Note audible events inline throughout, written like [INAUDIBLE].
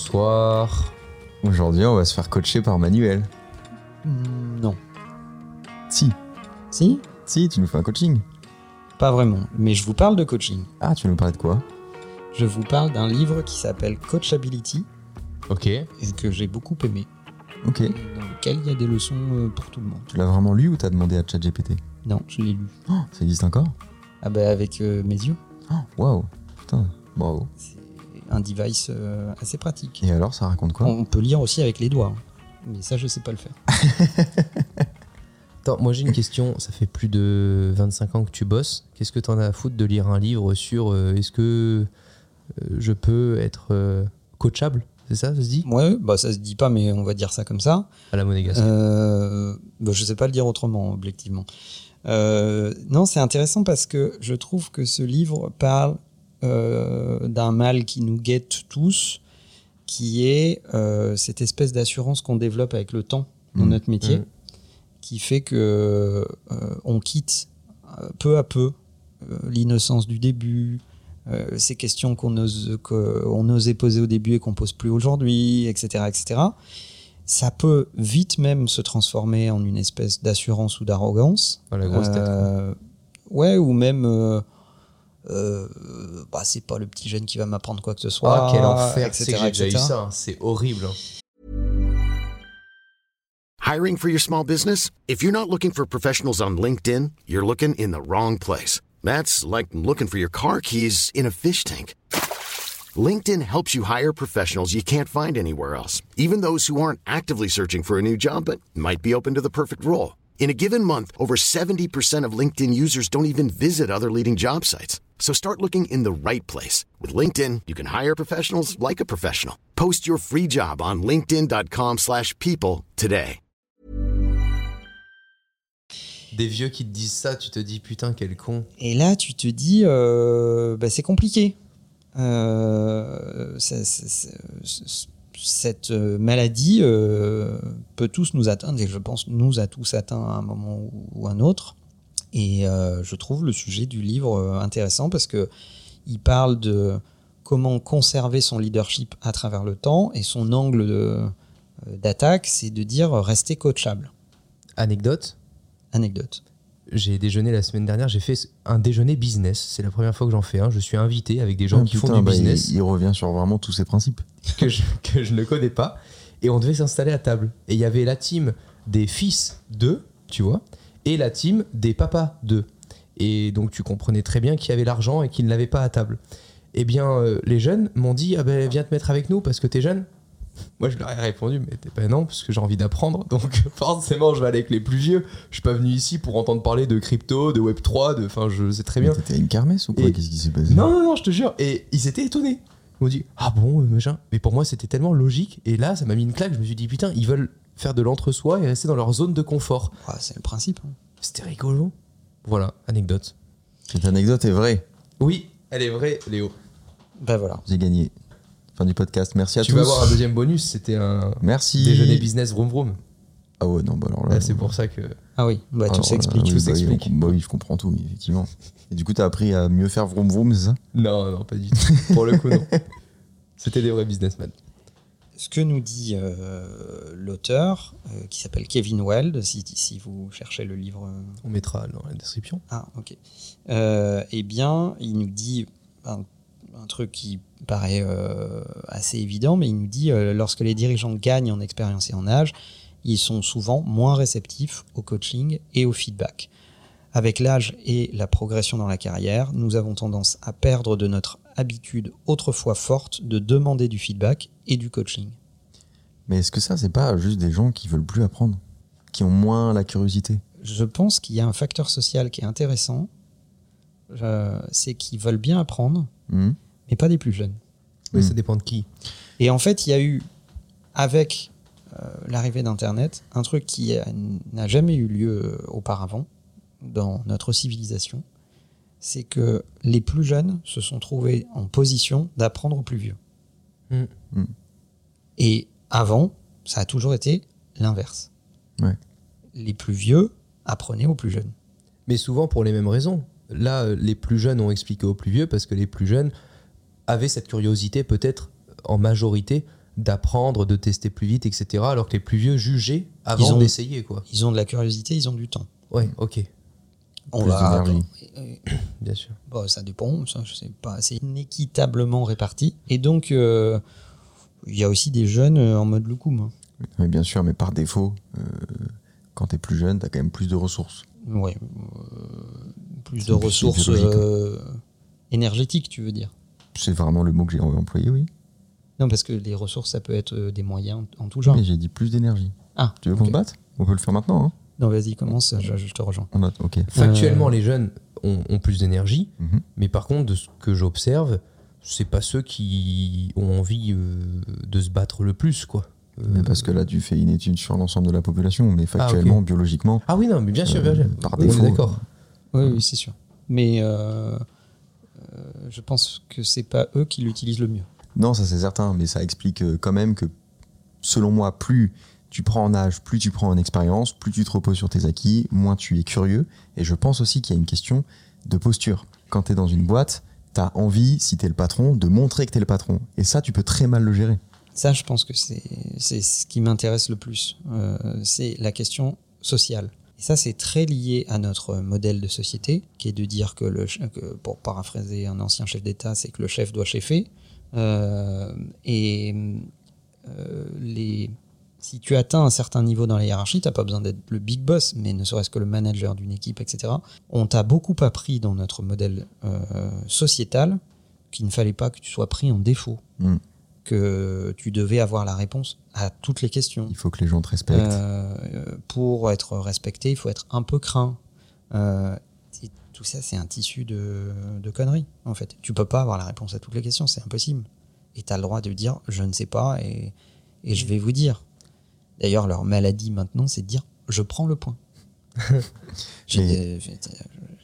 Bonsoir. Aujourd'hui, on va se faire coacher par Manuel. Hmm, Non. Si, Si si, tu nous fais un coaching. Pas vraiment. Mais je vous parle de coaching. Ah, tu veux nous parler de quoi? Je vous parle d'un livre qui s'appelle Coachability Ok. et que j'ai beaucoup aimé. Ok. Dans lequel il y a des leçons euh, pour tout le monde. Tu l'as vraiment lu ou t'as demandé à ChatGPT? Non, je l'ai lu. Oh, Ça existe encore? Ah bah avec euh, mes yeux. Oh, Waouh, putain, bravo. C'est un device euh, assez pratique. Et alors, ça raconte quoi? On peut lire aussi avec les doigts. hein. Mais ça, je sais pas le faire. [LAUGHS] Attends, moi j'ai une question. Ça fait plus de 25 ans que tu bosses. Qu'est-ce que t'en as à foutre de lire un livre sur euh, est-ce que euh, je peux être euh, coachable? C'est ça, ça se dit? Ouais, bah ça se dit pas, mais on va dire ça comme ça. À la monégasque. Bah, je sais pas le dire autrement, objectivement. Non, c'est intéressant parce que je trouve que ce livre parle d'un mal qui nous guette tous, qui est euh, cette espèce d'assurance qu'on développe avec le temps dans Mhm. notre métier, Mhm. qui fait que euh, on quitte euh, peu à peu euh, l'innocence du début, euh, ces questions qu'on ose, qu'on osait poser au début et qu'on pose plus aujourd'hui, etc., etc ça peut vite même se transformer en une espèce d'assurance ou d'arrogance. Dans la grosse tête. quoi. Euh, ouais, ou même, euh, euh, bah, c'est pas le petit jeune qui va m'apprendre quoi que ce soit. Ah, quel enfer. etc., C'est que j'ai déjà eu etc.. ça. hein. C'est horrible. hein. Hiring for your small business? If you're not looking for professionals on LinkedIn, you're looking in the wrong place. That's like looking for your car keys in a fish tank. LinkedIn helps you hire professionals you can't find anywhere else, even those who aren't actively searching for a new job but might be open to the perfect role. In a given month, over 70% of LinkedIn users don't even visit other leading job sites. So start looking in the right place. With LinkedIn, you can hire professionals like a professional. Post your free job on linkedin.com/people slash people today. Des vieux qui te disent ça, tu te dis putain, quel con. Et là, tu te dis, euh, bah, c'est compliqué. Euh, ça- ça- ça- c- cette euh, maladie euh, peut tous nous atteindre, et je pense nous a tous atteints à un moment ou, ou un autre. Et euh, je trouve le sujet du livre euh, intéressant parce que il parle de comment conserver son leadership à travers le temps et son angle euh, d'attaque, c'est de dire rester coachable. Anecdote? Anecdote. j'ai déjeuné la semaine dernière, j'ai fait un déjeuner business. C'est la première fois que j'en fais un. Je suis invité avec des gens Ah, qui putain, font du bah, business. Il, il revient sur vraiment tous ses principes. [LAUGHS] que je, que je ne connais pas. Et on devait s'installer à table. Et il y avait la team des fils d'eux, tu vois, et la team des papas d'eux. Et donc tu comprenais très bien qui avait l'argent et qui ne l'avait pas à table. Eh bien, euh, les jeunes m'ont dit ah ben, Viens te mettre avec nous parce que t'es jeune. [LAUGHS] Moi, je leur ai répondu Mais t'es pas non, parce que j'ai envie d'apprendre. [LAUGHS] Donc, forcément, je vais aller avec les plus vieux. Je suis pas venu ici pour entendre parler de crypto, de Web3, de. Enfin, je sais très bien. T'étais une kermesse ou quoi? Et- Qu'est-ce qui s'est passé? Non, non, non, je te jure. Et ils étaient étonnés. Ils m'ont dit Ah bon, euh, machin. Mais pour moi, c'était tellement logique. Et là, ça m'a mis une claque. Je me suis dit Putain, ils veulent faire de l'entre-soi et rester dans leur zone de confort. Ouais, c'est le principe. hein. C'était rigolo. Voilà, anecdote. Cette anecdote est vraie. Oui, elle est vraie, Léo. Ben voilà. J'ai gagné. Fin du podcast. Merci à tu tous. vas avoir un deuxième bonus. C'était un Merci. déjeuner business vroom vroom. Ah ouais, non, bah alors là. Là, c'est pour ça que. Ah oui, bah, tout alors, s'explique. tout oui, bah oui, Bah je comprends tout, mais effectivement. Et du coup, t'as appris à mieux faire vroom vroom, c'est ça? Non, non, pas du tout. pour le coup, non. [LAUGHS] C'était des vrais businessmen. Ce que nous dit euh, l'auteur, euh, qui s'appelle Kevin Weld, si, si vous cherchez le livre. euh, On mettra dans la description. Ah, ok. Euh, eh bien, il nous dit un, un truc qui paraît assez évident, mais il nous dit lorsque les dirigeants gagnent en expérience et en âge, ils sont souvent moins réceptifs au coaching et au feedback. Avec l'âge et la progression dans la carrière, nous avons tendance à perdre de notre habitude autrefois forte de demander du feedback et du coaching. Mais est-ce que ça, c'est pas juste des gens qui veulent plus apprendre? Qui ont moins la curiosité? Je pense qu'il y a un facteur social qui est intéressant, euh, c'est qu'ils veulent bien apprendre, Hmm mais pas des plus jeunes. Oui, Hmm. ça dépend de qui. Et en fait, il y a eu, avec euh, l'arrivée d'Internet, un truc qui n'a jamais eu lieu euh, auparavant dans notre civilisation, c'est que les plus jeunes se sont trouvés en position d'apprendre aux plus vieux. Hmm. Hmm. Et avant, ça a toujours été l'inverse. Ouais. Les plus vieux apprenaient aux plus jeunes. Mais souvent pour les mêmes raisons. Là, euh, les plus jeunes ont expliqué aux plus vieux parce que les plus jeunes avaient cette curiosité peut-être en majorité d'apprendre, de tester plus vite, etc. Alors que les plus vieux jugeaient avant d'essayer, quoi. Ils ont de la curiosité, ils ont du temps. Ouais, ok, On Plus va. [CLEARS THROAT] bien sûr. Bon, ça dépend, ça, je sais pas, c'est inéquitablement réparti. Et donc, euh, il y a aussi des jeunes euh, en mode loukoum. hein. Oui, bien sûr, mais par défaut, euh, quand t'es plus jeune, t'as quand même plus de ressources. Euh, plus de plus ressources euh, énergétiques, tu veux dire C'est vraiment le mot que j'ai employé, oui. Non, parce que les ressources, ça peut être des moyens en tout genre. Mais j'ai dit plus d'énergie. Ah, Tu veux qu'on se batte? On peut le faire maintenant. Hein Non, vas-y, commence, je, je te rejoins. On note, ok. Factuellement, les jeunes ont, ont plus d'énergie, Mhm. mais par contre, de ce que j'observe, c'est pas ceux qui ont envie euh, de se battre le plus, quoi. Euh, Mais parce que là, tu fais une étude sur l'ensemble de la population, mais factuellement, biologiquement, Ah oui, non, mais bien sûr, bien sûr. Euh, par Oui, on est défaut. d'accord. Oui, oui, c'est sûr. Mais je pense que c'est pas eux qui l'utilisent le mieux. non, ça c'est certain, mais ça explique quand même que, selon moi, plus tu prends en âge, plus tu prends en expérience, plus tu te reposes sur tes acquis, moins tu es curieux. Et je pense aussi qu'il y a une question de posture. Quand tu es dans une boîte, tu as envie, si tu es le patron, de montrer que tu es le patron. Et ça, tu peux très mal le gérer. Ça, je pense que c'est ce qui m'intéresse le plus. Euh, c'est la question sociale. Et ça, c'est très lié à notre modèle de société, qui est de dire que, le, que, pour paraphraser un ancien chef d'État, c'est que le chef doit chefer. Euh, et euh, les, si tu atteins un certain niveau dans la hiérarchie, tu n'as pas besoin d'être le big boss, mais ne serait-ce que le manager d'une équipe, etc. On t'a beaucoup appris dans notre modèle euh, sociétal qu'il ne fallait pas que tu sois pris en défaut Mm. que tu devais avoir la réponse à toutes les questions. Il faut que les gens te respectent. Euh, pour être respecté, il faut être un peu craint. Euh, tout ça, c'est un tissu de, de conneries, en fait. Tu peux pas avoir la réponse à toutes les questions, c'est impossible. Et tu as le droit de dire je ne sais pas et, et je vais vous dire. D'ailleurs, leur maladie maintenant, c'est de dire je prends le point. [LAUGHS] Mais- j'ai-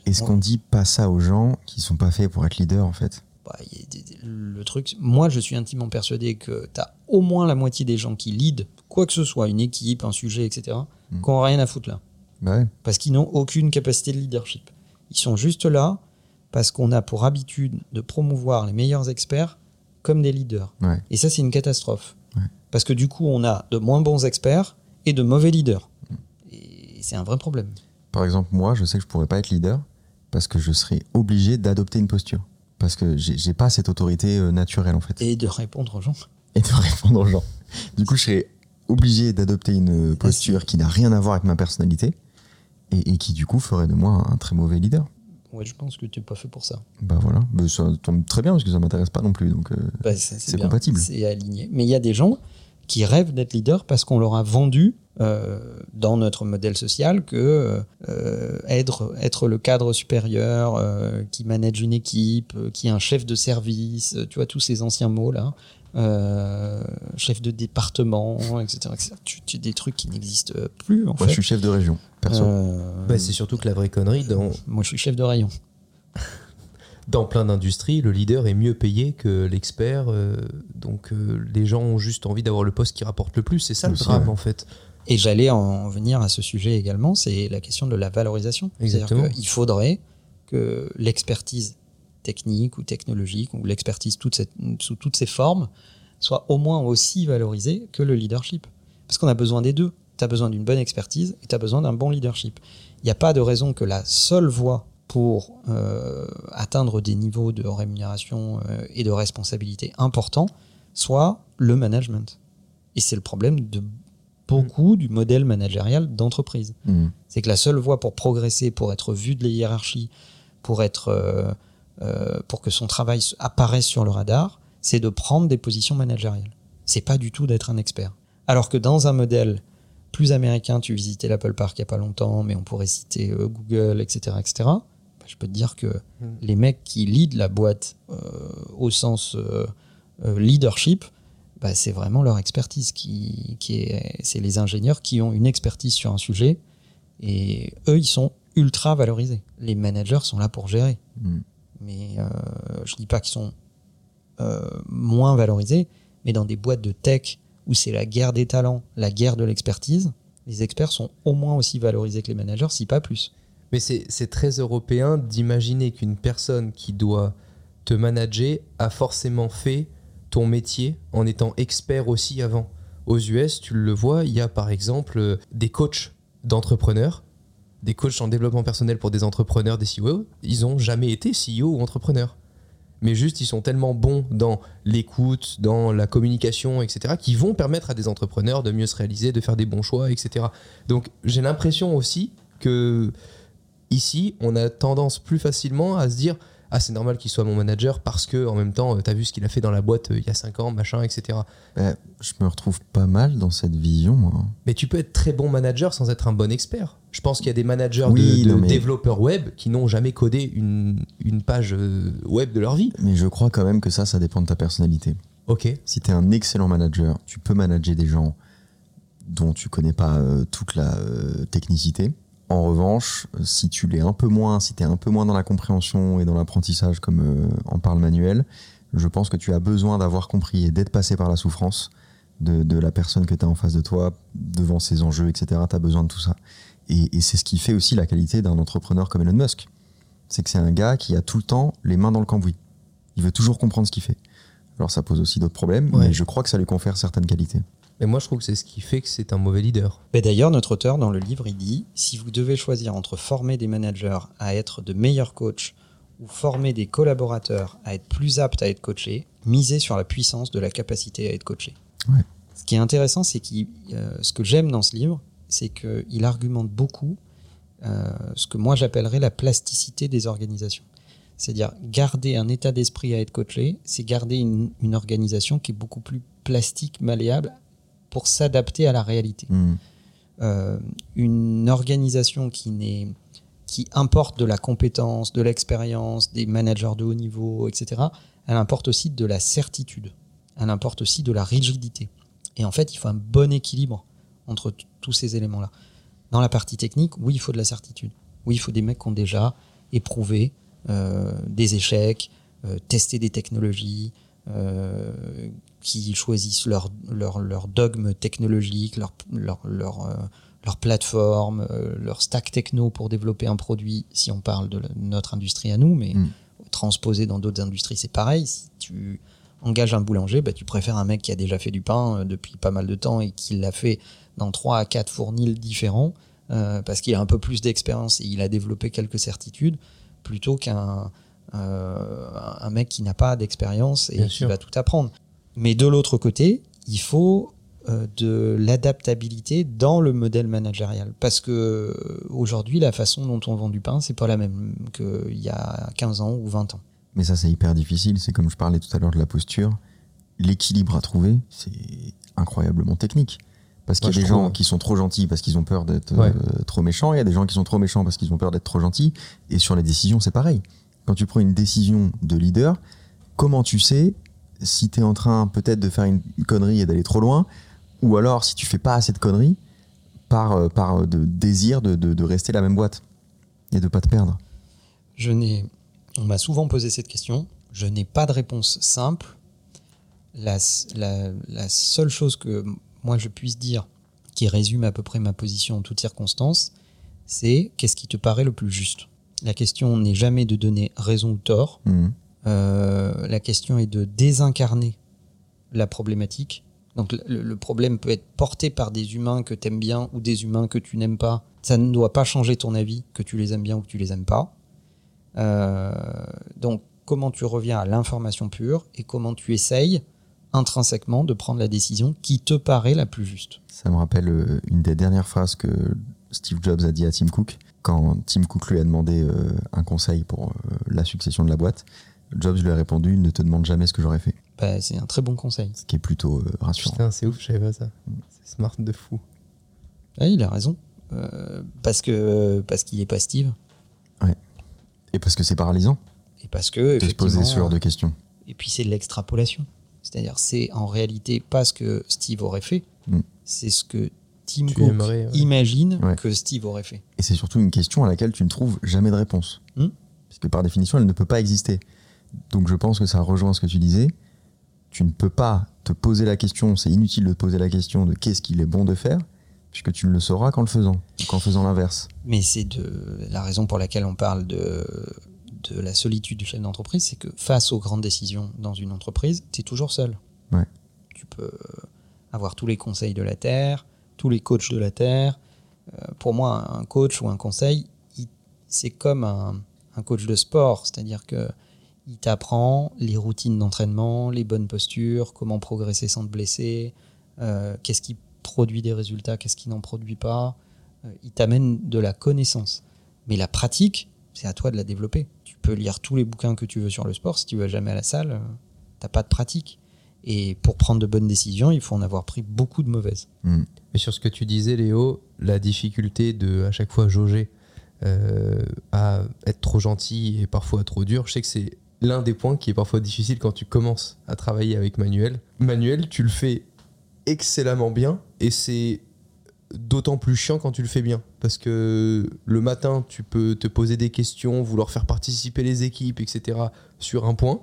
Est-ce qu'on dit pas ça aux gens qui sont pas faits pour être leaders, en fait? Bah, il y a des- des- le truc, moi je suis intimement persuadé que tu as au moins la moitié des gens qui lead quoi que ce soit, une équipe, un sujet, etc., Mm. qui n'ont rien à foutre là. Bah ouais. Parce qu'ils n'ont aucune capacité de leadership. Ils sont juste là parce qu'on a pour habitude de promouvoir les meilleurs experts comme des leaders. Ouais. Et ça, c'est une catastrophe. Parce que du coup, on a de moins bons experts et de mauvais leaders. Mm. Et c'est un vrai problème. Par exemple, moi, je sais que je pourrais pas être leader parce que je serais obligé d'adopter une posture. Parce que j'ai pas cette autorité euh, naturelle, en fait. Et de répondre aux gens. [LAUGHS] Et de répondre aux gens. Du coup, je serais obligé d'adopter une posture qui n'a rien à voir avec ma personnalité et, et qui, du coup, ferait de moi un très mauvais leader. Ouais, je pense que tu n'es pas fait pour ça. Bah voilà. Mais ça tombe très bien parce que ça m'intéresse pas non plus. Donc, euh, Bah, C'est compatible. C'est aligné. Mais il y a des gens qui rêvent d'être leader parce qu'on leur a vendu euh, dans notre modèle social que euh, être, être le cadre supérieur euh, qui manage une équipe, euh, qui est un chef de service, tu vois, tous ces anciens mots là, euh, chef de département, etc. etc. Tu, tu- des trucs qui n'existent plus en moi, fait. je suis chef de région, perso. Euh, Bah, c'est surtout que la vraie connerie, dans, moi je suis chef de rayon. Dans plein d'industries, le leader est mieux payé que l'expert. euh, donc euh, les gens ont juste envie d'avoir le poste qui rapporte le plus. C'est ça le Aussi, drame ouais. en fait. Et j'allais en venir à ce sujet également, c'est la question de la valorisation. Exactement. Il faudrait que l'expertise technique ou technologique, ou l'expertise toute cette- sous toutes ses formes, soit au moins aussi valorisée que le leadership. Parce qu'on a besoin des deux. Tu as besoin d'une bonne expertise et tu as besoin d'un bon leadership. Il n'y a pas de raison que la seule voie pour euh, atteindre des niveaux de rémunération euh, et de responsabilité importants soit le management. Et c'est le problème de beaucoup du modèle managérial d'entreprise. Hmm. C'est que la seule voie pour progresser, pour être vu de la hiérarchie, pour être, euh, pour que son travail apparaisse sur le radar, c'est de prendre des positions managériales. C'est pas du tout d'être un expert. Alors que dans un modèle plus américain, tu visitais l'Apple Park il y a pas longtemps, mais on pourrait citer euh, Google, etc., etc. bah, je peux te dire que les mecs qui lead la boîte euh, au sens euh, euh, leadership, bah, c'est vraiment leur expertise qui, qui est, c'est les ingénieurs qui ont une expertise sur un sujet et eux ils sont ultra valorisés. Les managers sont là pour gérer, Hmm. mais euh, je dis pas qu'ils sont euh, moins valorisés, mais dans des boîtes de tech où c'est la guerre des talents, la guerre de l'expertise, les experts sont au moins aussi valorisés que les managers, si pas plus. Mais c'est très européen d'imaginer qu'une personne qui doit te manager a forcément fait ton métier en étant expert aussi avant. Aux US, tu le vois, il y a par exemple euh, des coachs d'entrepreneurs, des coachs en développement personnel pour des entrepreneurs, des CEO. Ils ont jamais été CEO ou entrepreneurs. Mais juste, ils sont tellement bons dans l'écoute, dans la communication, etc., qu'ils vont permettre à des entrepreneurs de mieux se réaliser, de faire des bons choix, etc. Donc, j'ai l'impression aussi que ici, on a tendance plus facilement à se dire ah c'est normal qu'il soit mon manager parce que en même temps tu as vu ce qu'il a fait dans la boîte euh, il y a 5 ans machin etc je me retrouve pas mal dans cette vision, moi. mais tu peux être très bon manager sans être un bon expert je pense qu'il y a des managers Oui, de, de non, mais- développeurs web qui n'ont jamais codé une, une page euh, web de leur vie Mais je crois quand même que ça, ça dépend de ta personnalité. ok Si tu es un excellent manager, tu peux manager des gens dont tu connais pas euh, toute la euh, technicité. En revanche, si tu l'es un peu moins, si tu es un peu moins dans la compréhension et dans l'apprentissage comme euh, en parle Manuel, je pense que tu as besoin d'avoir compris et d'être passé par la souffrance de, de la personne que tu as en face de toi, devant ses enjeux, etc. Tu as besoin de tout ça. Et, et c'est ce qui fait aussi la qualité d'un entrepreneur comme Elon Musk. C'est que c'est un gars qui a tout le temps les mains dans le cambouis. Il veut toujours comprendre ce qu'il fait. Alors ça pose aussi d'autres problèmes, Ouais. mais je crois que ça lui confère certaines qualités. Mais moi je trouve que c'est ce qui fait que c'est un mauvais leader Mais D'ailleurs, notre auteur, dans le livre, il dit si vous devez choisir entre former des managers à être de meilleurs coachs ou former des collaborateurs à être plus aptes à être coachés, misez sur la puissance de la capacité à être coaché. Ouais. Ce qui est intéressant, c'est que ce que j'aime dans ce livre, c'est qu'il argumente beaucoup euh, ce que moi j'appellerais la plasticité des organisations. C'est-à-dire garder un état d'esprit à être coaché, c'est garder une, une organisation qui est beaucoup plus plastique, malléable, pour s'adapter à la réalité Hmm. euh, une organisation qui n'est qui importe de la compétence, de l'expérience, des managers de haut niveau, etc., elle importe aussi de la certitude. Elle importe aussi de la rigidité. Et en fait, il faut un bon équilibre entre tous ces éléments-là. Dans la partie technique, oui, il faut de la certitude. Oui, il faut des mecs qui ont déjà éprouvé euh, des échecs, euh, testé des technologies, euh, qui choisissent leur, leur, leur dogme technologique, leur, leur, leur, euh, leur plateforme, euh, leur stack techno pour développer un produit, si on parle de notre industrie à nous, mais Mm. transposé dans d'autres industries, c'est pareil. Si tu engages un boulanger, bah, tu préfères un mec qui a déjà fait du pain euh, depuis pas mal de temps et qui l'a fait dans 3 à 4 fournils différents, euh, parce qu'il a un peu plus d'expérience et il a développé quelques certitudes, plutôt qu'un euh, un mec qui n'a pas d'expérience et Bien qui sûr. va tout apprendre. Mais de l'autre côté, il faut euh, de l'adaptabilité dans le modèle managérial. Parce que euh, aujourd'hui, la façon dont on vend du pain, c'est pas la même qu'il y a 15 ans ou 20 ans. Mais ça, c'est hyper difficile. C'est comme je parlais tout à l'heure de la posture. L'équilibre à trouver, c'est incroyablement technique. Parce qu'il y a je des gens qui sont trop gentils parce qu'ils ont peur d'être Ouais. euh, trop méchants. Il y a des gens qui sont trop méchants parce qu'ils ont peur d'être trop gentils. Et sur les décisions, c'est pareil. Quand tu prends une décision de leader, comment tu sais si tu es en train peut-être de faire une connerie et d'aller trop loin ou alors si tu fais pas assez de conneries par, euh, par euh, de désir de, de- de rester la même boîte et de pas te perdre. Je n'ai, on m'a souvent posé cette question. Je n'ai pas de réponse simple. La, la- la seule chose que moi je puisse dire qui résume à peu près ma position en toutes circonstances, c'est qu'est-ce qui te paraît le plus juste? La question n'est jamais de donner raison ou tort. Mhm. Euh, la question est de désincarner la problématique. Donc le, problème peut être porté par des humains que tu aimes bien ou des humains que tu n'aimes pas. Ça ne doit pas changer ton avis que tu les aimes bien ou que tu les aimes pas. Euh, donc comment tu reviens à l'information pure et comment tu essayes intrinsèquement de prendre la décision qui te paraît la plus juste? Ça me rappelle euh, une des dernières phrases que Steve Jobs a dit à Tim Cook quand Tim Cook lui a demandé un conseil pour la succession de la boîte. Jobs lui a répondu Ne te demande jamais ce que j'aurais fait. Bah, c'est un très bon conseil. Ce qui est plutôt euh, rassurant. putain c'est ouf je savais pas ça c'est smart de fou Ah, il a raison. Euh, parce que parce qu'il est pas Steve Et parce que c'est paralysant et parce que de se poser ce genre de questions. Et puis c'est de l'extrapolation. C'est-à-dire, c'est en réalité pas ce que Steve aurait fait, Mm. c'est ce que Tim Tu Cook aimerais, ouais. imagine Ouais. que Steve aurait fait. Et c'est surtout une question à laquelle tu ne trouves jamais de réponse. Hmm. Puisque par définition, elle ne peut pas exister. Donc je pense que ça rejoint ce que tu disais. Tu ne peux pas te poser la question, c'est inutile de te poser la question de qu'est-ce qu'il est bon de faire, puisque tu ne le sauras qu'en le faisant, ou qu'en faisant l'inverse. Mais c'est de la raison pour laquelle on parle de de la solitude du chef d'entreprise, c'est que face aux grandes décisions dans une entreprise, tu es toujours seul. Ouais. Tu peux avoir tous les conseils de la Terre, tous les coachs de la Terre. Euh, pour moi, un coach ou un conseil, il- c'est comme un, un coach de sport, c'est-à-dire que il t'apprend les routines d'entraînement, les bonnes postures, comment progresser sans te blesser, euh, qu'est-ce qui produit des résultats, qu'est-ce qui n'en produit pas. Euh, il t'amène de la connaissance. Mais la pratique, c'est à toi de la développer. Tu peux lire tous les bouquins que tu veux sur le sport, si tu vas jamais à la salle, euh, t'as pas de pratique. Et pour prendre de bonnes décisions, il faut en avoir pris beaucoup de mauvaises. Mm. Mais sur ce que tu disais, Léo, la difficulté de à chaque fois jauger euh, à être trop gentil et parfois trop dur, je sais que c'est l'un des points qui est parfois difficile quand tu commences à travailler avec Manuel. Manuel, tu le fais excellemment bien et c'est d'autant plus chiant quand tu le fais bien parce que le matin tu peux te poser des questions vouloir faire participer les équipes etc sur un point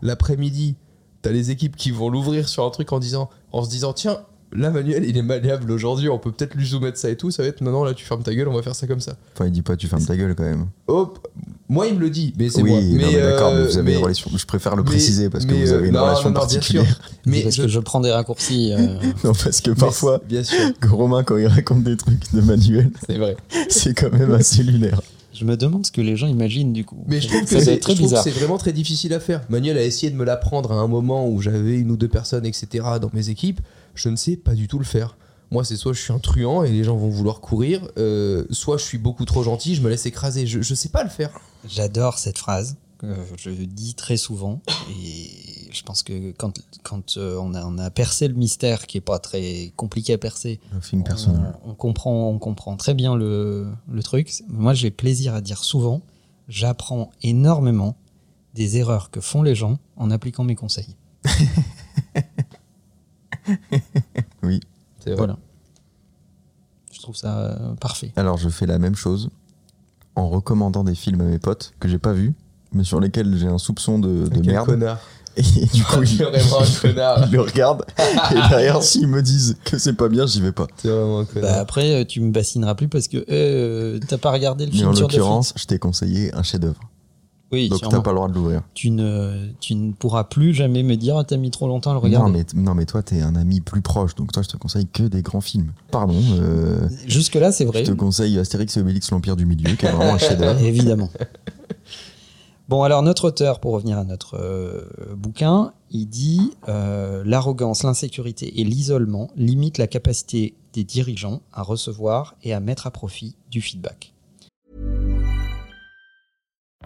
l'après-midi t'as les équipes qui vont l'ouvrir sur un truc en disant en se disant tiens là Manuel il est malléable aujourd'hui on peut peut-être lui soumettre ça et tout ça va être non non là tu fermes ta gueule on va faire ça comme ça Enfin, il dit pas, tu fermes ta gueule quand même. hop moi il me le dit mais c'est oui, moi non, mais, mais d'accord, mais vous avez mais- une relation. Je préfère le mais- préciser parce que vous avez une euh, non, relation non, non, bien sûr. particulière. mais parce je- que je prends des raccourcis. euh, [LAUGHS] Non, parce que parfois, bien sûr que [LAUGHS] Romain, quand il raconte des trucs de Manuel, c'est vrai c'est quand même assez lunaire. je me demande ce que les gens imaginent du coup. Mais je trouve que c'est être très je trouve que bizarre. c'est vraiment très difficile à faire. Manuel a essayé de me l'apprendre à un moment où j'avais une ou deux personnes, etc. dans mes équipes. Je ne sais pas du tout le faire. Moi, c'est soit je suis un truand et les gens vont vouloir courir, euh, soit je suis beaucoup trop gentil, je me laisse écraser. Je, je sais pas le faire. J'adore cette phrase que je dis très souvent et je pense que quand, quand euh, on, a, on a percé le mystère qui est pas très compliqué à percer, Un film personnel. on, on comprend, on comprend très bien le, le truc. Moi, j'ai plaisir à dire souvent, j'apprends énormément des erreurs que font les gens en appliquant mes conseils. [LAUGHS] [LAUGHS] Oui. C'est vrai. Voilà. Je trouve ça euh, parfait. Alors, je fais la même chose en recommandant des films à mes potes que j'ai pas vus, mais sur lesquels j'ai un soupçon de, de Quel merde. connard. Et du coup, ils, vraiment un connard. [LAUGHS] ils le regardent. Et derrière, s'ils me disent que c'est pas bien, j'y vais pas. Vraiment un Bah, après, euh, tu me bassineras plus parce que euh, t'as pas regardé le Mais film en sur l'occurrence, je t'ai conseillé un chef-d'œuvre. Oui, Donc, sûrement. t'as pas le droit de l'ouvrir. tu ne, tu ne pourras plus jamais me dire t'as mis trop longtemps à le regarder. Non mais, non, mais toi, t'es un ami plus proche. Donc, toi, je te conseille que des grands films. Pardon. euh, Jusque-là, c'est vrai. je te conseille Astérix et Obélix, l'Empire du Milieu, qui est vraiment un chef-d'œuvre. [LAUGHS] Évidemment. Bon, alors notre auteur, pour revenir à notre euh, bouquin, il dit euh, l'arrogance, l'insécurité et l'isolement limitent la capacité des dirigeants à recevoir et à mettre à profit du feedback.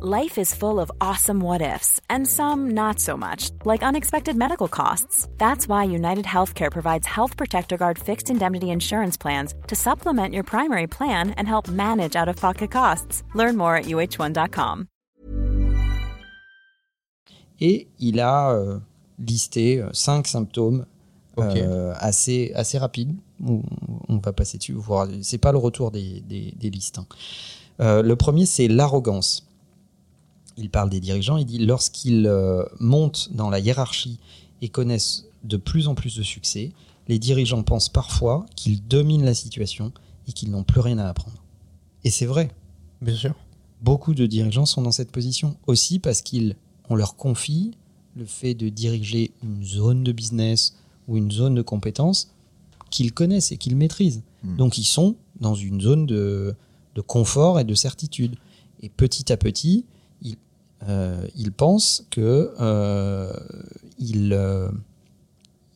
Life is full of awesome what ifs, and some not so much, like unexpected medical costs. That's why United Healthcare provides Health Protector Guard fixed indemnity insurance plans to supplement your primary plan and help manage out of pocket costs. Learn more at uh1.com. Et il a euh, listé euh, cinq symptômes euh, assez, assez rapides. On, on va passer dessus. C'est pas le retour des, des- des listes. hein. Euh, le premier, c'est l'arrogance. Il parle des dirigeants. Il dit lorsqu'ils euh, montent dans la hiérarchie et connaissent de plus en plus de succès, les dirigeants pensent parfois qu'ils dominent la situation et qu'ils n'ont plus rien à apprendre. Et c'est vrai. Bien sûr. Beaucoup de dirigeants sont dans cette position aussi parce qu'ils on leur confie le fait de diriger une zone de business ou une zone de compétences qu'ils connaissent et qu'ils maîtrisent. Hmm. Donc ils sont dans une zone de, de confort et de certitude. Et petit à petit, ils, euh, ils pensent que euh, euh,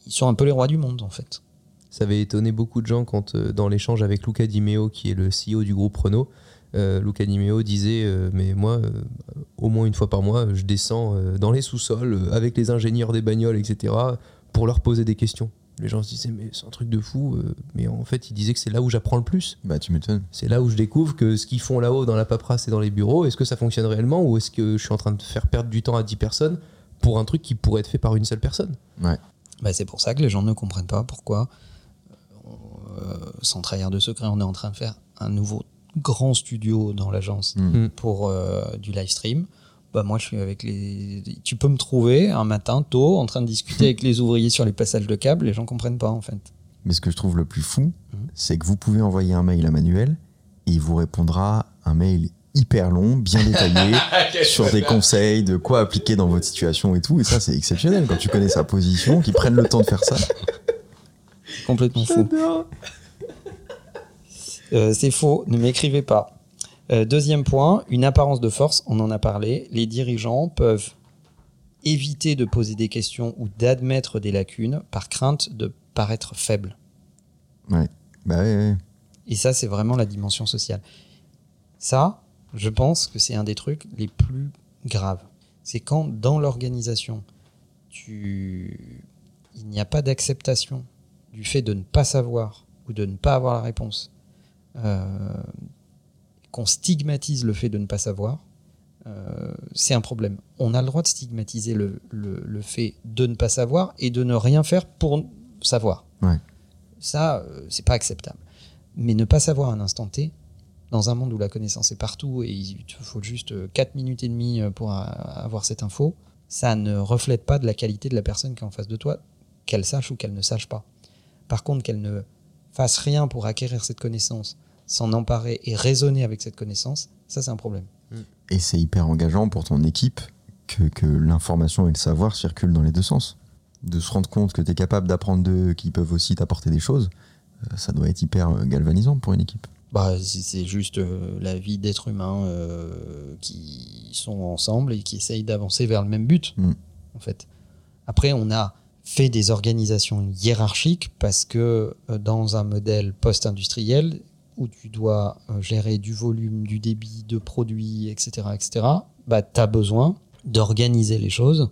ils sont un peu les rois du monde en fait. Ça avait étonné beaucoup de gens quand, dans l'échange avec Luca Di Meo, qui est le CEO du groupe Renault, Luca Di Meo disait Mais moi, au moins une fois par mois, je descends dans les sous-sols avec les ingénieurs des bagnoles, etc., pour leur poser des questions. Les gens se disaient Mais c'est un truc de fou. euh, mais en fait, il disait que c'est là où j'apprends le plus. Bah, tu m'étonnes. C'est là où je découvre que ce qu'ils font là-haut dans la paperasse et dans les bureaux, est-ce que ça fonctionne réellement ou est-ce que je suis en train de faire perdre du temps à 10 personnes pour un truc qui pourrait être fait par une seule personne? Bah, c'est pour ça que les gens ne comprennent pas pourquoi, euh, sans trahir de secret, on est en train de faire un nouveau grand studio dans l'agence Mm. pour euh, du live stream. Bah, moi, je suis avec les. Tu peux me trouver un matin tôt en train de discuter avec les ouvriers sur les passages de câbles. Les gens comprennent pas en fait. Mais ce que je trouve le plus fou, Mhm. c'est que vous pouvez envoyer un mail à Manuel et il vous répondra un mail hyper long, bien détaillé, [LAUGHS] sur des conseils de quoi appliquer dans votre situation et tout. Et ça, c'est exceptionnel quand tu connais sa position, qu'ils prennent le temps de faire ça. Complètement fou. Euh, c'est faux, ne m'écrivez pas. Euh, deuxième point, une apparence de force, on en a parlé. Les dirigeants peuvent éviter de poser des questions ou d'admettre des lacunes par crainte de paraître faible. Ouais. Bah ouais. Et ça, c'est vraiment la dimension sociale. Ça, je pense que c'est un des trucs les plus graves. C'est quand dans l'organisation, tu... il n'y a pas d'acceptation du fait de ne pas savoir ou de ne pas avoir la réponse, euh, qu'on stigmatise le fait de ne pas savoir, euh, c'est un problème. On a le droit de stigmatiser le, le- le fait de ne pas savoir et de ne rien faire pour savoir. Ouais. Ça, euh, c'est pas acceptable. Mais ne pas savoir à un instant T, dans un monde où la connaissance est partout et il te faut juste 4 minutes et demie euh, pour euh, avoir cette info, ça ne reflète pas de la qualité de la personne qui est en face de toi, qu'elle sache ou qu'elle ne sache pas. Par contre, qu'elle ne fasse rien pour acquérir cette connaissance, s'en emparer et raisonner avec cette connaissance, ça c'est un problème. Et c'est hyper engageant pour ton équipe que, que l'information et le savoir circulent dans les deux sens. De se rendre compte que tu es capable d'apprendre d'eux, qui peuvent aussi t'apporter des choses, euh, ça doit être hyper euh, galvanisant pour une équipe. Bah, c'est juste euh, la vie d'êtres humains euh, qui sont ensemble et qui essayent d'avancer vers le même but, Mm. en fait. Après, on a fait des organisations hiérarchiques parce que euh, dans un modèle post-industriel où tu dois euh, gérer du volume, du débit de produits, etc., etc., bah, tu as besoin d'organiser les choses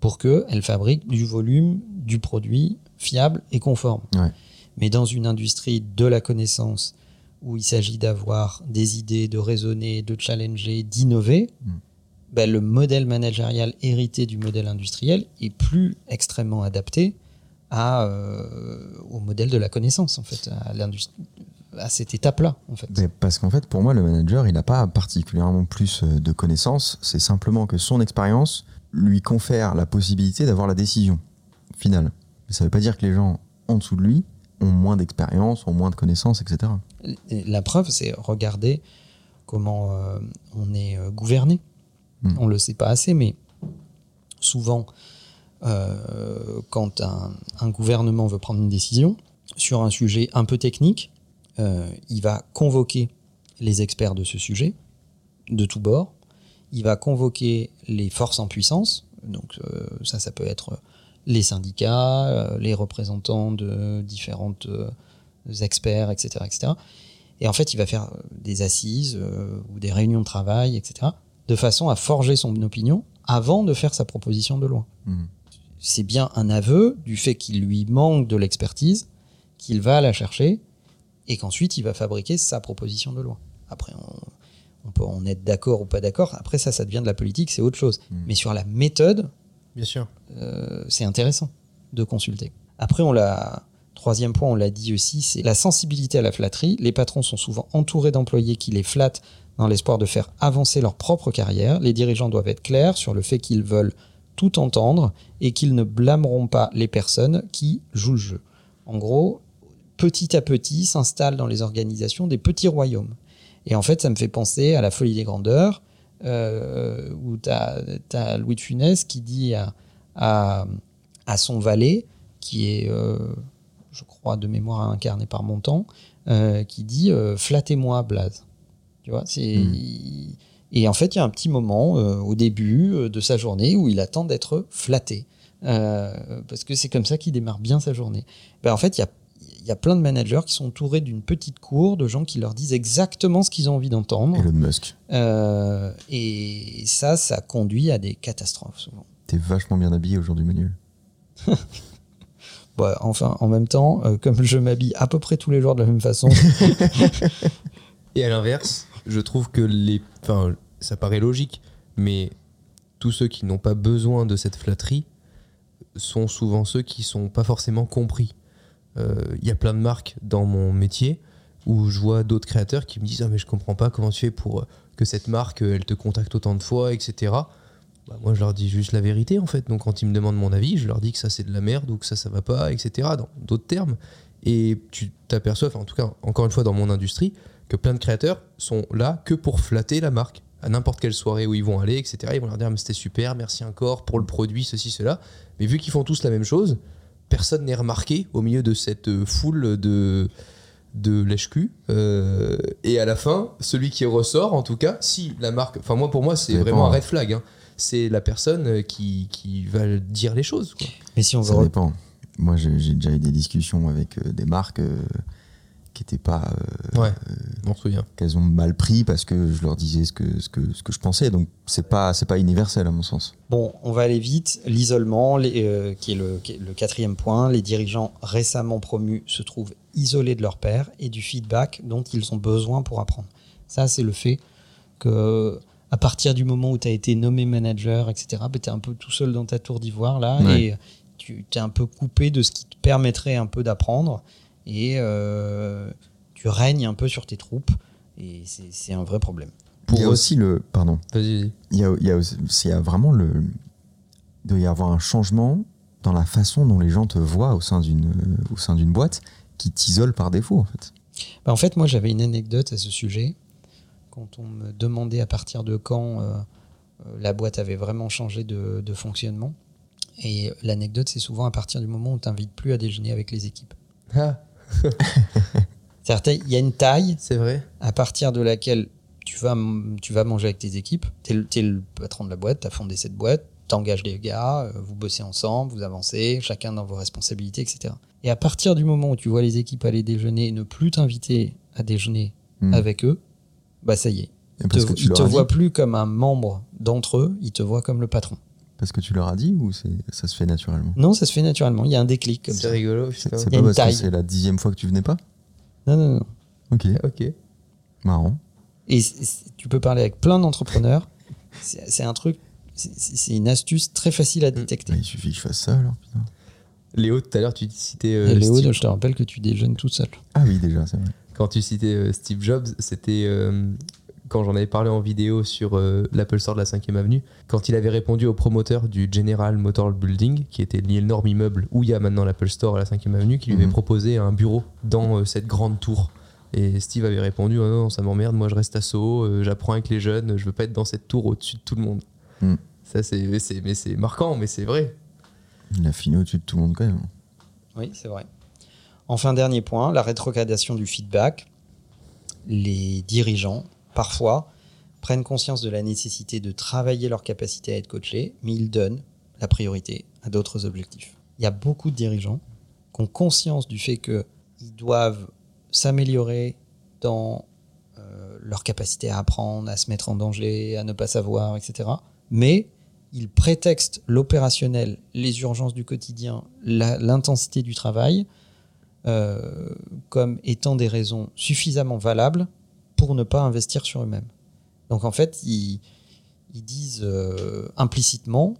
pour qu'elles fabriquent du volume, du produit fiable et conforme. Ouais. Mais dans une industrie de la connaissance où il s'agit d'avoir des idées, de raisonner, de challenger, d'innover, Mm. ben, le modèle managérial hérité du modèle industriel est plus extrêmement adapté à, euh, au modèle de la connaissance, en fait, à, l'indus- à cette étape-là, en fait. Mais parce qu'en fait, pour moi, le manager, il n'a pas particulièrement plus euh, de connaissances. C'est simplement que son expérience lui confère la possibilité d'avoir la décision finale. Mais ça ne veut pas dire que les gens en dessous de lui ont moins d'expérience, ont moins de connaissances, etc. Et la preuve, c'est regarder comment euh, on est euh, gouverné. Mm. On le sait pas assez, mais souvent, euh, quand un, un gouvernement veut prendre une décision sur un sujet un peu technique, euh, il va convoquer les experts de ce sujet, de tous bords. Il va convoquer les forces en puissance. Donc euh, ça, ça peut être les syndicats, euh, les représentants de différentes euh, experts, etc., etc. Et en fait, il va faire euh, des assises euh, ou des réunions de travail, etc., de façon à forger son opinion avant de faire sa proposition de loi. Mhm. C'est bien un aveu du fait qu'il lui manque de l'expertise, qu'il va la chercher et qu'ensuite il va fabriquer sa proposition de loi. Après, on, on peut en être d'accord ou pas d'accord. Après, ça, ça devient de la politique, c'est autre chose. Mhm. Mais sur la méthode, Bien sûr. euh, c'est intéressant de consulter. Après, on l'a. Troisième point, on l'a dit aussi, c'est la sensibilité à la flatterie. Les patrons sont souvent entourés d'employés qui les flattent dans l'espoir de faire avancer leur propre carrière. Les dirigeants doivent être clairs sur le fait qu'ils veulent tout entendre et qu'ils ne blâmeront pas les personnes qui jouent le jeu. En gros, petit à petit s'installent dans les organisations des petits royaumes. Et en fait, ça me fait penser à la folie des grandeurs, euh, où tu as, Louis de Funès qui dit à, à, à son valet, qui est, euh, je crois, de mémoire incarné par Montand, euh, qui dit euh, Flattez-moi, Blaze. Tu vois, c'est. Mm. Et en fait, il y a un petit moment au début de sa journée où il attend d'être flatté. Parce que c'est comme ça qu'il démarre bien sa journée. Ben, en fait, il y a, il y a plein de managers qui sont entourés d'une petite cour de gens qui leur disent exactement ce qu'ils ont envie d'entendre. Elon Musk, Euh, et ça, ça conduit à des catastrophes souvent. t'es vachement bien habillé aujourd'hui, Manuel. Ouais, [LAUGHS] enfin, en même temps, euh, comme je m'habille à peu près tous les jours de la même façon, [LAUGHS] Et à l'inverse, je trouve que les. Enfin, ça paraît logique, mais tous ceux qui n'ont pas besoin de cette flatterie sont souvent ceux qui sont pas forcément compris. Euh, Il y a plein de marques dans mon métier où je vois d'autres créateurs qui me disent Ah, mais je comprends pas comment tu fais pour euh, que cette marque euh, elle te contacte autant de fois, etc. Bah, moi, je leur dis juste la vérité en fait. Donc, quand ils me demandent mon avis, je leur dis que ça c'est de la merde ou que ça ça va pas, etc. Dans d'autres termes. Et tu t'aperçois, en tout cas, encore une fois, dans mon industrie, que plein de créateurs sont là que pour flatter la marque. À n'importe quelle soirée où ils vont aller, etc. Ils vont leur dire, mais c'était super, merci encore pour le produit, ceci, cela. Mais vu qu'ils font tous la même chose, personne n'est remarqué au milieu de cette foule de, de lèche-cul. Euh, et à la fin, celui qui ressort, en tout cas, si la marque. Enfin, moi, pour moi, c'est vraiment un hein. red flag. hein. C'est la personne euh, qui, qui va dire les choses. quoi. Mais si on Ça veut. dépend. Moi, j'ai déjà eu des discussions avec euh, des marques euh, qui n'étaient pas. euh, Ouais, on m'en souvient. qu'elles ont mal pris parce que je leur disais ce que, ce que, ce que je pensais. Donc, c'est pas, c'est pas universel, à mon sens. Bon, on va aller vite. L'isolement, les- euh, qui est, le, qui est le quatrième point. Les dirigeants récemment promus se trouvent isolés de leur pairs et du feedback dont ils ont besoin pour apprendre. Ça, c'est le fait que à partir du moment où tu as été nommé manager, etc., tu es un peu tout seul dans ta tour d'ivoire là Ouais. et tu es un peu coupé de ce qui te permettrait un peu d'apprendre et euh, tu règnes un peu sur tes troupes et c'est un vrai problème. il y a aussi le. Pardon. Vas-y, vas-y. Il y a, il y a aussi- il y a vraiment le. Il doit y avoir un changement dans la façon dont les gens te voient au sein d'une, au sein d'une boîte qui t'isole par défaut, en fait. Bah, en fait, moi, j'avais une anecdote à ce sujet. Quand on me demandait à partir de quand euh, euh, la boîte avait vraiment changé de, de fonctionnement. Et l'anecdote, c'est souvent à partir du moment où tu n'invites plus à déjeuner avec les équipes. Ah, [LAUGHS] il y a une taille c'est vrai. à partir de laquelle tu vas, tu vas manger avec tes équipes. Tu es, le patron de la boîte, tu as fondé cette boîte, tu engages des gars, euh, vous bossez ensemble, vous avancez, chacun dans vos responsabilités, etc. Et à partir du moment où tu vois les équipes aller déjeuner et ne plus t'inviter à déjeuner Hmm. avec eux, bah ça y est. Ils te, ils te voient plus comme un membre d'entre eux, ils te voient comme le patron. Parce que tu leur as dit ou c'est, ça se fait naturellement? Non, ça se fait naturellement, il y a un déclic comme C'est ça. rigolo, C'est, Il y a pas une parce taille. que c'est la dixième fois que tu venais pas? Non, non, non. Ok, Ok. marrant. Et tu peux parler avec plein d'entrepreneurs. [LAUGHS] C'est un truc, c'est- une astuce très facile à détecter. Bah, il suffit que je fasse ça alors. putain. Léo, tout à l'heure, tu citais. euh, Léo, Steve- je te rappelle que tu déjeunes tout seul. Ah oui, déjà, c'est vrai. Quand tu citais euh, Steve Jobs, c'était euh, quand j'en avais parlé en vidéo sur euh, l'Apple Store de la 5ème Avenue, quand il avait répondu au promoteur du General Motor Building, qui était l'énorme immeuble où il y a maintenant l'Apple Store à la 5ème Avenue, qui lui avait Mhm. proposé un bureau dans euh, cette grande tour. Et Steve avait répondu oh non, ça m'emmerde, moi je reste à Soho, euh, j'apprends avec les jeunes, je veux pas être dans cette tour au-dessus de tout le monde. Mhm. Ça, c'est, c'est- mais c'est marquant, mais c'est vrai. Il a fini au-dessus de tout le monde quand même. Oui, c'est vrai. Enfin, dernier point, la rétrogradation du feedback. Les dirigeants, parfois, prennent conscience de la nécessité de travailler leur capacité à être coachés, mais ils donnent la priorité à d'autres objectifs. Il y a beaucoup de dirigeants qui ont conscience du fait qu'ils doivent s'améliorer dans euh, leur capacité à apprendre, à se mettre en danger, à ne pas savoir, etc. Mais ils prétextent l'opérationnel, les urgences du quotidien, l'intensité du travail euh, comme étant des raisons suffisamment valables pour ne pas investir sur eux-mêmes. Donc en fait, ils, ils disent euh, implicitement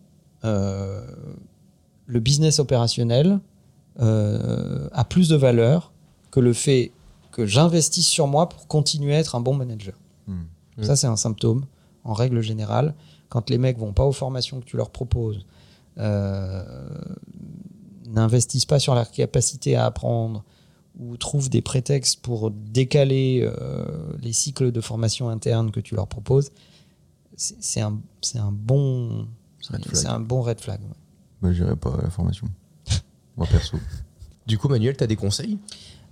euh, le business opérationnel euh, a plus de valeur que le fait que j'investisse sur moi pour continuer à être un bon manager. Hmm. Ça, c'est un symptôme, en règle générale. Quand les mecs vont pas aux formations que tu leur proposes, n'investissent pas sur leur capacité à apprendre ou trouvent des prétextes pour décaler euh, les cycles de formation interne que tu leur proposes, c'est un, c'est un bon Red flag. c'est un bon red flag. ouais. Bah, j'irai pas à la formation. Moi perso. [LAUGHS] Du coup, Manuel, tu as des conseils?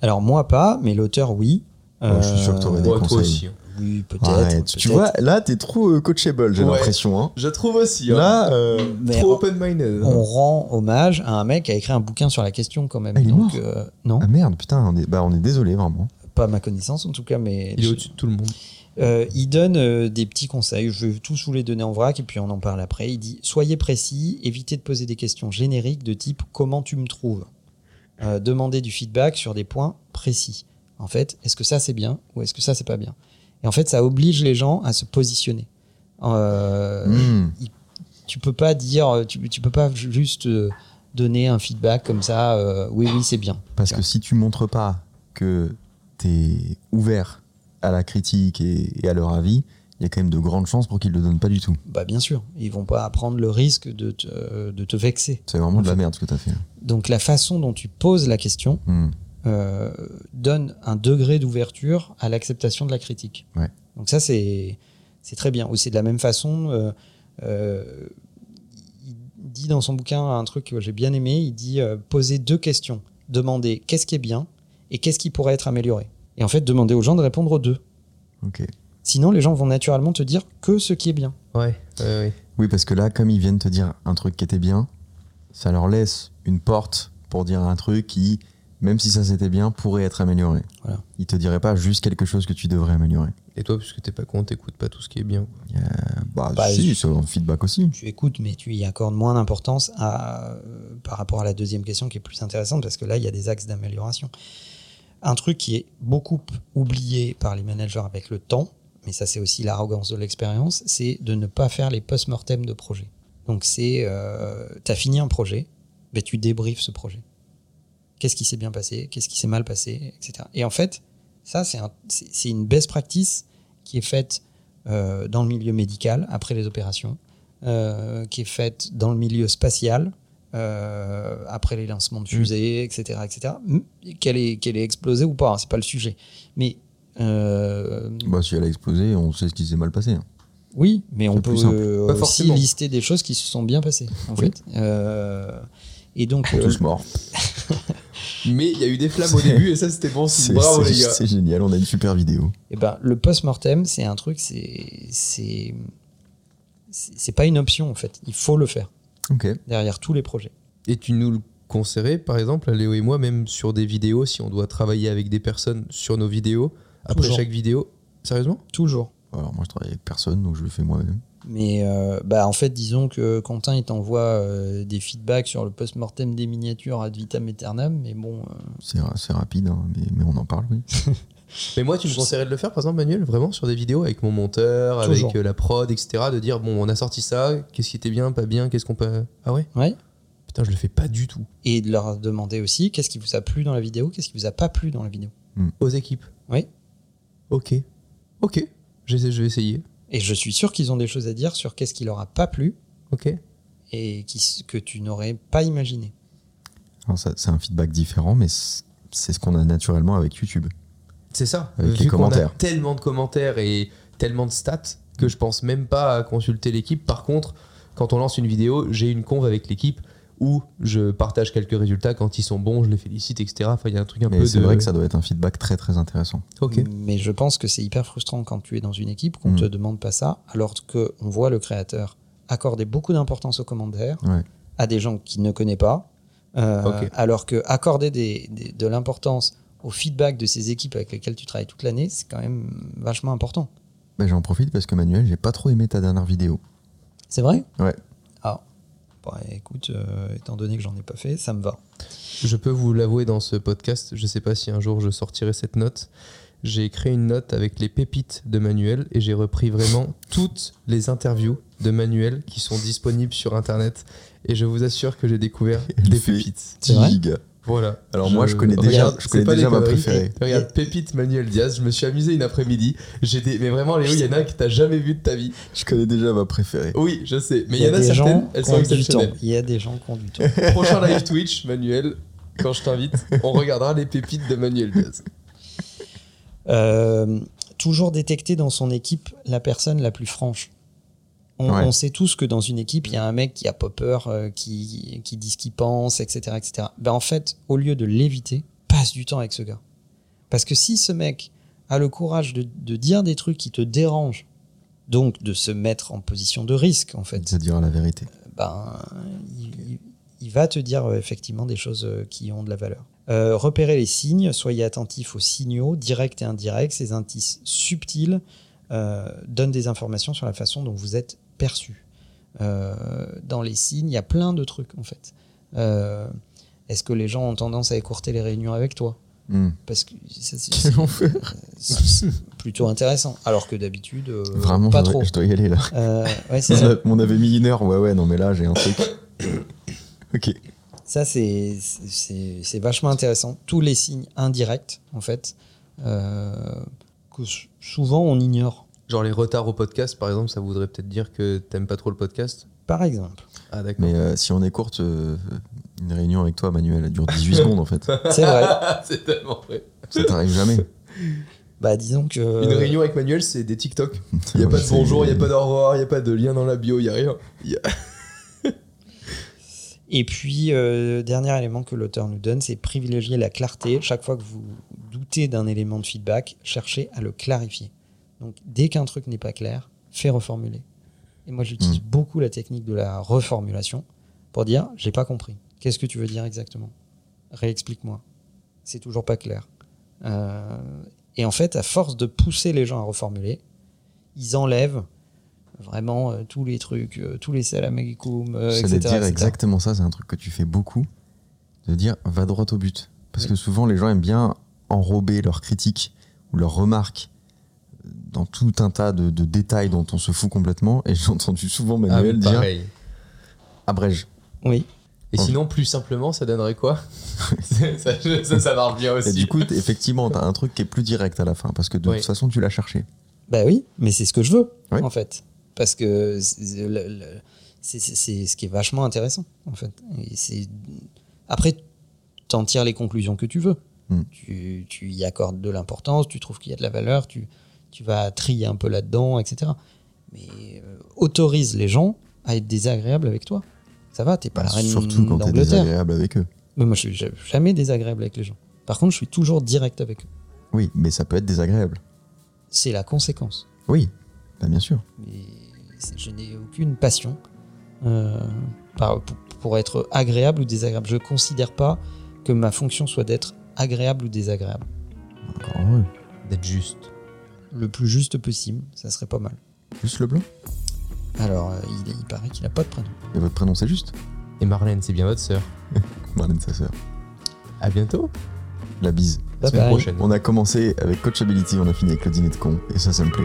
Alors moi pas, mais l'auteur oui. Je suis sûr que t'aurais des Ouais, toi conseils. aussi. hein. Oui, peut-être. Tu vois, là, t'es trop euh, coachable, j'ai Ouais. l'impression. Hein. Je trouve aussi. hein. Là, euh, Mais Trop on- open-minded. on rend hommage à un mec qui a écrit un bouquin sur la question quand même. Ah, il est Donc, mort euh, non, ah merde, putain, on est, bah, on est désolé, vraiment. pas à ma connaissance en tout cas, mais Il est au-dessus de tout le monde. Euh, il donne euh, des petits conseils. Je vais tous vous les donner en vrac et puis on en parle après. Il dit soyez précis, évitez de poser des questions génériques de type comment tu me trouves? Euh, demandez du feedback sur des points précis. En fait, est-ce que ça c'est bien ou est-ce que ça c'est pas bien? Et en fait, ça oblige les gens à se positionner. Euh, Hmm. tu peux pas dire, tu, tu peux pas juste euh, donner un feedback comme ça. euh, oui, oui, c'est bien. Parce que si tu montres pas que t'es ouvert à la critique et, et à leur avis, il y a quand même de grandes chances pour qu'ils le donnent pas du tout. Bah bien sûr, ils vont pas prendre le risque de te, de te vexer. C'est vraiment de la merde ce que t'as fait. Donc la façon dont tu poses la question, Hmm. Euh, donne un degré d'ouverture à l'acceptation de la critique. Ouais. Donc ça, c'est c'est très bien. Ou c'est de la même façon, euh, euh, il dit dans son bouquin un truc que j'ai bien aimé, il dit euh, poser deux questions. Demander qu'est-ce qui est bien et qu'est-ce qui pourrait être amélioré. Et en fait, demander aux gens de répondre aux deux. Ok. Sinon, les gens vont naturellement te dire que ce qui est bien. Ouais, ouais, ouais. Oui, parce que là, comme ils viennent te dire un truc qui était bien, ça leur laisse une porte pour dire un truc qui, même si ça c'était bien, pourrait être amélioré. Voilà. Ils te diraient pas juste quelque chose que tu devrais améliorer. Et toi, puisque t'es pas con, t'écoutes pas tout ce qui est bien. Euh, bah, Bah, si, je- c'est un feedback aussi. tu écoutes, mais tu y accordes moins d'importance à, euh, par rapport à la deuxième question qui est plus intéressante parce que là, il y a des axes d'amélioration. Un truc qui est beaucoup oublié par les managers avec le temps, mais ça, c'est aussi l'arrogance de l'expérience, c'est de ne pas faire les post-mortem de projet. Donc, c'est, euh, tu as fini un projet, ben, tu débriefes ce projet. Qu'est-ce qui s'est bien passé, qu'est-ce qui s'est mal passé, etc. Et en fait, ça, c'est un- c'est c'est une best practice qui est faite euh, dans le milieu médical après les opérations, euh, qui est faite dans le milieu spatial euh, après les lancements de fusées, etc., etc. Qu'elle est, qu'elle est explosée ou pas, hein, c'est pas le sujet. Mais euh, Bah, si elle a explosé, on sait ce qui s'est mal passé. hein. oui, mais on peut euh, aussi lister des choses qui se sont bien passées, en Oui. fait. Euh, et donc, sont euh, tous morts. [LAUGHS] Mais il y a eu des flammes au début et ça c'était bon Bravo c'est- les gars. c'est génial, on a une super vidéo. eh ben, le post-mortem, c'est un truc, c'est, c'est, c'est c'est pas une option en fait. Il faut le faire Ok. derrière tous les projets. Et tu nous le conseillerais par exemple, à Léo et moi, même sur des vidéos, si on doit travailler avec des personnes sur nos vidéos, après Toujours. chaque vidéo? Sérieusement? Toujours. Alors moi je travaille avec personne, donc je le fais moi-même. Mais euh, bah, en fait, disons que Quentin, il t'envoie euh, des feedbacks sur le post-mortem des miniatures ad vitam aeternam, mais bon, euh, C'est ra- c'est rapide, hein, mais, mais on en parle, oui. [LAUGHS] Mais moi, tu me conseillerais de le faire, par exemple, Manuel, vraiment sur des vidéos avec mon monteur, Toujours. avec euh, la prod, etc. De dire, bon, on a sorti ça, qu'est-ce qui était bien, pas bien, qu'est-ce qu'on peut. Ah ouais? Ouais. Putain, je le fais pas du tout. Et de leur demander aussi qu'est-ce qui vous a plu dans la vidéo, qu'est-ce qui vous a pas plu dans la vidéo? Aux équipes? Oui. Ok. Ok. Je vais, je vais essayer. Et je suis sûr qu'ils ont des choses à dire sur qu'est-ce qui leur a pas plu Ok. et qui, que tu n'aurais pas imaginé. Alors ça, c'est un feedback différent, mais c'est ce qu'on a naturellement avec YouTube. C'est ça. Avec Vu les qu'on a commentaires. tellement de commentaires et tellement de stats que je pense même pas à consulter l'équipe. Par contre, quand on lance une vidéo, j'ai une conve avec l'équipe où je partage quelques résultats. Quand ils sont bons, je les félicite, etc. Enfin, il y a un truc un Mais peu c'est de. vrai que ça doit être un feedback très très intéressant. Ok. Mais je pense que c'est hyper frustrant quand tu es dans une équipe qu'on Mm. te demande pas ça, alors qu'on voit le créateur accorder beaucoup d'importance aux commentaires Ouais. à des gens qu'il ne connaît pas, euh, alors que accorder des- des- de l'importance au feedback de ces équipes avec lesquelles tu travailles toute l'année, c'est quand même vachement important. Bah, J'en profite parce que Manuel, j'ai pas trop aimé ta dernière vidéo. C'est vrai? Ouais. Ah, Bon, écoute, euh, étant donné que j'en ai pas fait, ça me va. Je peux vous l'avouer dans ce podcast, je sais pas si un jour je sortirai cette note. J'ai créé une note avec les pépites de Manuel et j'ai repris vraiment [LAUGHS] toutes les interviews de Manuel qui sont disponibles sur internet et je vous assure que j'ai découvert des pépites. C'est vrai? Voilà. Alors moi, je connais déjà- Regarde, je connais déjà ma préférée. Regarde, Pépite Manuel Diaz, je me suis amusé une après-midi. J'ai des... Mais vraiment, Léo, il y en a que t'as jamais vu de ta vie. Je connais déjà ma préférée. Oui, je sais. Mais il y, en a des certaines, gens elles qui sont ont du temps. exceptionnelles. Il y a des gens qui ont du temps. [LAUGHS] Prochain live Twitch, Manuel, quand je t'invite, on regardera les pépites de Manuel Diaz. Euh, toujours détecter dans son équipe la personne la plus franche. On, Ouais. on sait tous que dans une équipe, il y a un mec qui a pas peur, euh, qui, qui dit ce qu'il pense, etc. etc. Ben en fait, au lieu de l'éviter, passe du temps avec ce gars. Parce que si ce mec a le courage de, de dire des trucs qui te dérangent, donc de se mettre en position de risque, en fait, Ça dira la vérité. ben, il, il- il va te dire euh, effectivement des choses euh, qui ont de la valeur. Euh, repérez les signes, soyez attentifs aux signaux, directs et indirects. Ces indices subtils euh, donnent des informations sur la façon dont vous êtes perçu. Euh, dans les signes, il y a plein de trucs en fait. Euh, Est-ce que les gens ont tendance à écourter les réunions avec toi? Hmm. Parce que ça, c'est- [LAUGHS] plutôt intéressant. Alors que d'habitude, euh, Vraiment, pas trop. je dois y aller là. Euh, ouais, ça. a- on avait mis une heure, ouais, ouais, non, mais là, j'ai un truc. [COUGHS] ok. Ça, c'est- c'est c'est vachement intéressant. Tous les signes indirects, en fait, euh, que souvent on ignore. Genre les retards au podcast, par exemple, ça voudrait peut-être dire que t'aimes pas trop le podcast Par exemple. Ah, d'accord. Mais euh, si on est courte, euh, une réunion avec toi, Manuel, elle dure 18 [LAUGHS] secondes en fait. C'est vrai. [LAUGHS] c'est tellement vrai. Ça t'arrive jamais. [LAUGHS] Bah, disons que. Une réunion avec Manuel, c'est des TikTok. Il n'y a pas de bonjour, il n'y a pas d'au revoir, il n'y a pas de lien dans la bio, il n'y a rien. Y a- Et puis, euh, dernier élément que l'auteur nous donne, c'est privilégier la clarté. Chaque fois que vous doutez d'un élément de feedback, cherchez à le clarifier. Donc, dès qu'un truc n'est pas clair, fais reformuler. Et moi, j'utilise beaucoup la technique de la reformulation pour dire j'ai pas compris. Qu'est-ce que tu veux dire exactement? Réexplique-moi. C'est toujours pas clair. Euh, et en fait, à force de pousser les gens à reformuler, ils enlèvent vraiment euh, tous les trucs, euh, tous les euh, J'allais etc. dire etc. exactement ça, c'est un truc que tu fais beaucoup, de dire va droit au but. Parce Oui. que souvent les gens aiment bien enrober leurs critiques ou leurs remarques dans tout un tas de, de détails dont on se fout complètement. Et j'ai entendu souvent Manuel dire Ah, pareil. abrège. Oui. Et sinon, plus simplement, ça donnerait quoi [LAUGHS] ça, ça, ça marche bien Et aussi. du coup, effectivement, t'as un truc qui est plus direct à la fin parce que de Oui. toute façon, tu l'as cherché. Bah oui, mais c'est ce que je veux, Oui. en fait. Parce que c'est ce qui est vachement intéressant, en fait. Et Après, t'en tires les conclusions que tu veux. Mm. Tu, tu y accordes de l'importance, tu trouves qu'il y a de la valeur, tu, tu vas trier un peu là-dedans, etc. Mais euh, autorise les gens à être désagréables avec toi. Ça va, t'es pas la reine Surtout quand t'es désagréable avec eux. Mais moi, je suis ja- jamais désagréable avec les gens. Par contre, je suis toujours direct avec eux. Oui, mais ça peut être désagréable. C'est la conséquence. Oui, bah, bien sûr. Mais je n'ai aucune passion euh, pour, pour être agréable ou désagréable. Je ne considère pas que ma fonction soit d'être agréable ou désagréable. Encore heureux. D'être juste. Le plus juste possible, ça serait pas mal. Juste le blanc? Alors, euh, il, il paraît qu'il n'a pas de prénom. Et votre prénom, c'est juste? Et Marlène, c'est bien votre sœur. [LAUGHS] Marlène, sa sœur. À bientôt. La bise. Bye Semaine bye. prochaine. On a commencé avec Coachability, on a fini avec le dîner de con, et ça, ça me plaît.